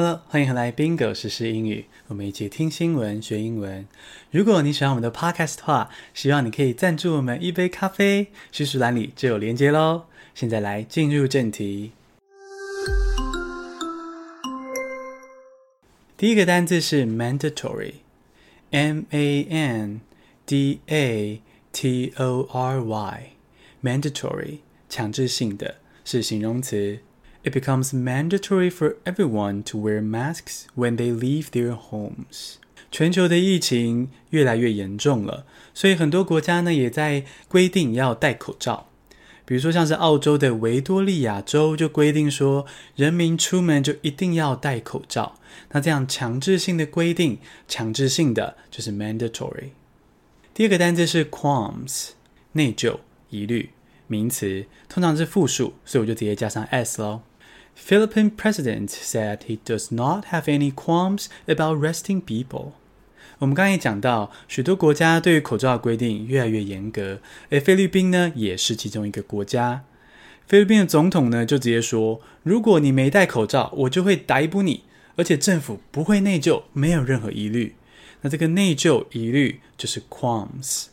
Hello，欢迎回来，Bingo 实时英语，我们一起听新闻学英文。如果你喜欢我们的 Podcast 的话，希望你可以赞助我们一杯咖啡，叙述栏里就有连接喽。现在来进入正题。第一个单字是 mandatory，M A N D A T O R Y，mandatory，强制性的，是形容词。It becomes mandatory for everyone to wear masks when they leave their homes. 全球的疫情越来越严重了，所以很多国家呢也在规定要戴口罩。比如说像是澳洲的维多利亚州就规定说，人民出门就一定要戴口罩。那这样强制性的规定，强制性的就是 mandatory。第二个单字是 qualms，内疚、疑虑，名词，通常是复数，所以我就直接加上 s 喽。Philippine president said he does not have any qualms about resting people. 我们刚才也讲到，许多国家对于口罩的规定越来越严格，而菲律宾呢也是其中一个国家。菲律宾的总统呢就直接说，如果你没戴口罩，我就会逮捕你，而且政府不会内疚，没有任何疑虑。那这个内疚疑虑就是 qualms。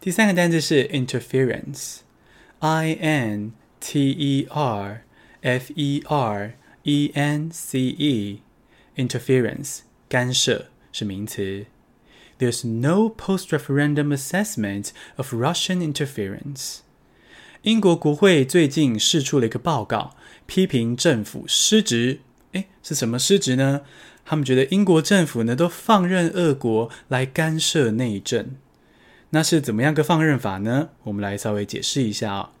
第三个单词是 interference，I N T E R。F E R E N C E，interference 干涉是名词。There's no post-referendum assessment of Russian interference。英国国会最近释出了一个报告，批评政府失职。诶，是什么失职呢？他们觉得英国政府呢都放任俄国来干涉内政。那是怎么样个放任法呢？我们来稍微解释一下啊、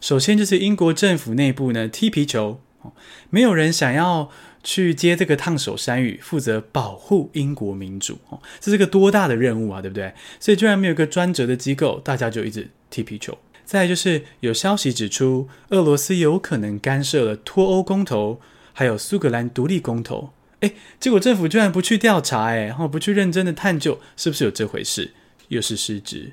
首先就是英国政府内部呢踢皮球，没有人想要去接这个烫手山芋，负责保护英国民主哦，这是个多大的任务啊，对不对？所以居然没有一个专责的机构，大家就一直踢皮球。再就是有消息指出，俄罗斯有可能干涉了脱欧公投，还有苏格兰独立公投，诶，结果政府居然不去调查，诶，然后不去认真的探究，是不是有这回事？又是失职。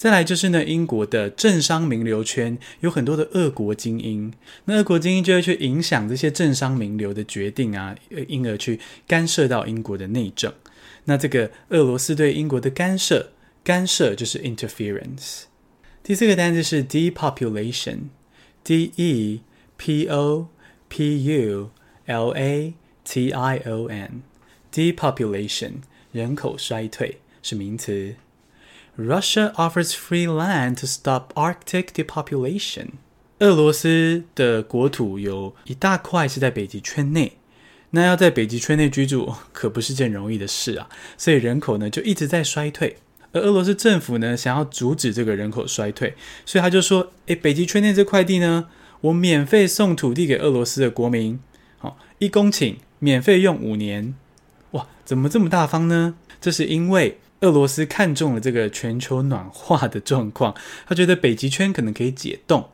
再来就是呢，英国的政商名流圈有很多的俄国精英，那俄国精英就会去影响这些政商名流的决定啊，因而去干涉到英国的内政。那这个俄罗斯对英国的干涉，干涉就是 interference。第四个单词是 depopulation，d e p o p u l a t i o n，depopulation 人口衰退是名词。Russia offers free land to stop Arctic depopulation。俄罗斯的国土有一大块是在北极圈内，那要在北极圈内居住可不是件容易的事啊，所以人口呢就一直在衰退。而俄罗斯政府呢想要阻止这个人口衰退，所以他就说：“诶，北极圈内这块地呢，我免费送土地给俄罗斯的国民，好，一公顷免费用五年。”哇，怎么这么大方呢？这是因为。俄罗斯看中了这个全球暖化的状况，他觉得北极圈可能可以解冻。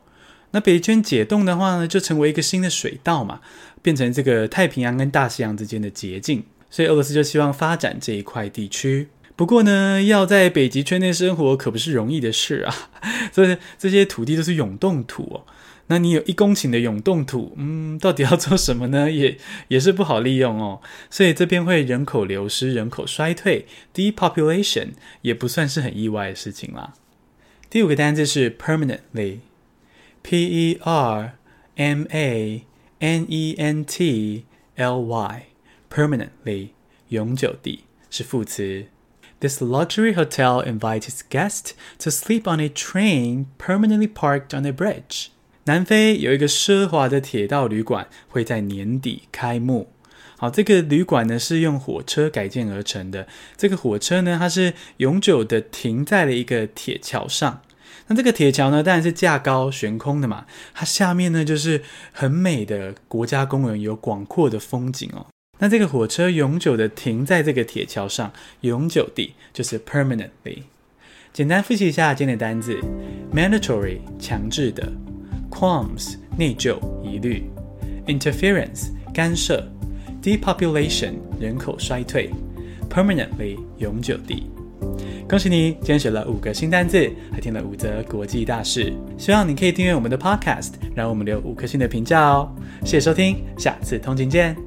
那北极圈解冻的话呢，就成为一个新的水道嘛，变成这个太平洋跟大西洋之间的捷径。所以俄罗斯就希望发展这一块地区。不过呢，要在北极圈内生活可不是容易的事啊，所以这些土地都是永冻土哦。那你有一公顷的永冻土，嗯，到底要做什么呢？也也是不好利用哦。所以这边会人口流失、人口衰退，depopulation 也不算是很意外的事情啦。第五个单字是 permanently，p e r m a n e n t l y，permanently 永久地是副词。This luxury hotel invites its guests to sleep on a train permanently parked on a bridge. 南非有一个奢华的铁道旅馆会在年底开幕。好，这个旅馆呢是用火车改建而成的。这个火车呢，它是永久的停在了一个铁桥上。那这个铁桥呢，当然是架高悬空的嘛。它下面呢就是很美的国家公园，有广阔的风景哦。那这个火车永久的停在这个铁桥上，永久地就是 permanently。简单复习一下今天的单字：mandatory 强制的。Qualms 内疚疑虑，interference 干涉，depopulation 人口衰退，permanently 永久地。恭喜你，今天学了五个新单字，还听了五则国际大事。希望你可以订阅我们的 podcast，让我们留五颗星的评价哦。谢谢收听，下次通勤见。